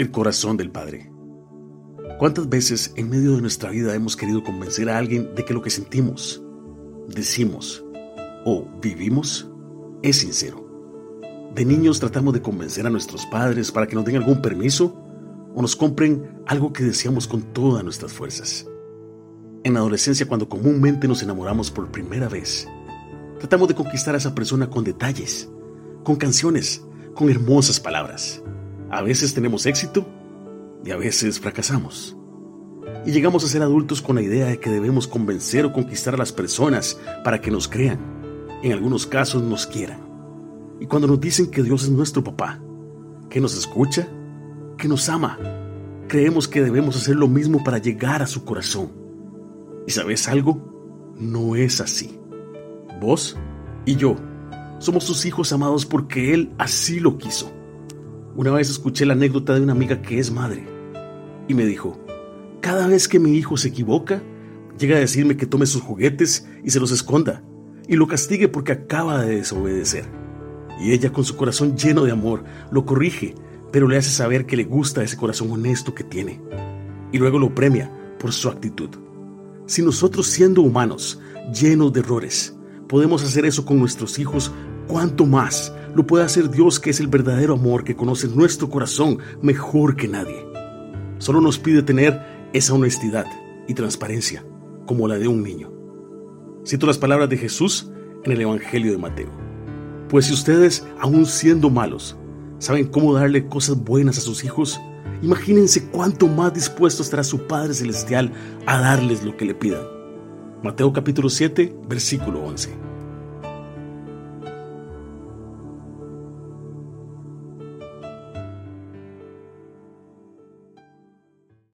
El corazón del Padre. ¿Cuántas veces en medio de nuestra vida hemos querido convencer a alguien de que lo que sentimos, decimos o vivimos es sincero? De niños tratamos de convencer a nuestros padres para que nos den algún permiso o nos compren algo que deseamos con todas nuestras fuerzas. En la adolescencia, cuando comúnmente nos enamoramos por primera vez, tratamos de conquistar a esa persona con detalles, con canciones, con hermosas palabras. A veces tenemos éxito y a veces fracasamos. Y llegamos a ser adultos con la idea de que debemos convencer o conquistar a las personas para que nos crean. En algunos casos nos quieran. Y cuando nos dicen que Dios es nuestro papá, que nos escucha, que nos ama, creemos que debemos hacer lo mismo para llegar a su corazón. ¿Y sabes algo? No es así. Vos y yo somos sus hijos amados porque Él así lo quiso. Una vez escuché la anécdota de una amiga que es madre y me dijo, cada vez que mi hijo se equivoca, llega a decirme que tome sus juguetes y se los esconda y lo castigue porque acaba de desobedecer. Y ella con su corazón lleno de amor lo corrige, pero le hace saber que le gusta ese corazón honesto que tiene. Y luego lo premia por su actitud. Si nosotros siendo humanos, llenos de errores, podemos hacer eso con nuestros hijos, ¿cuánto más lo puede hacer Dios que es el verdadero amor que conoce nuestro corazón mejor que nadie. Solo nos pide tener esa honestidad y transparencia como la de un niño. Cito las palabras de Jesús en el Evangelio de Mateo. Pues si ustedes, aun siendo malos, saben cómo darle cosas buenas a sus hijos, imagínense cuánto más dispuesto estará su Padre Celestial a darles lo que le pidan. Mateo capítulo 7, versículo 11.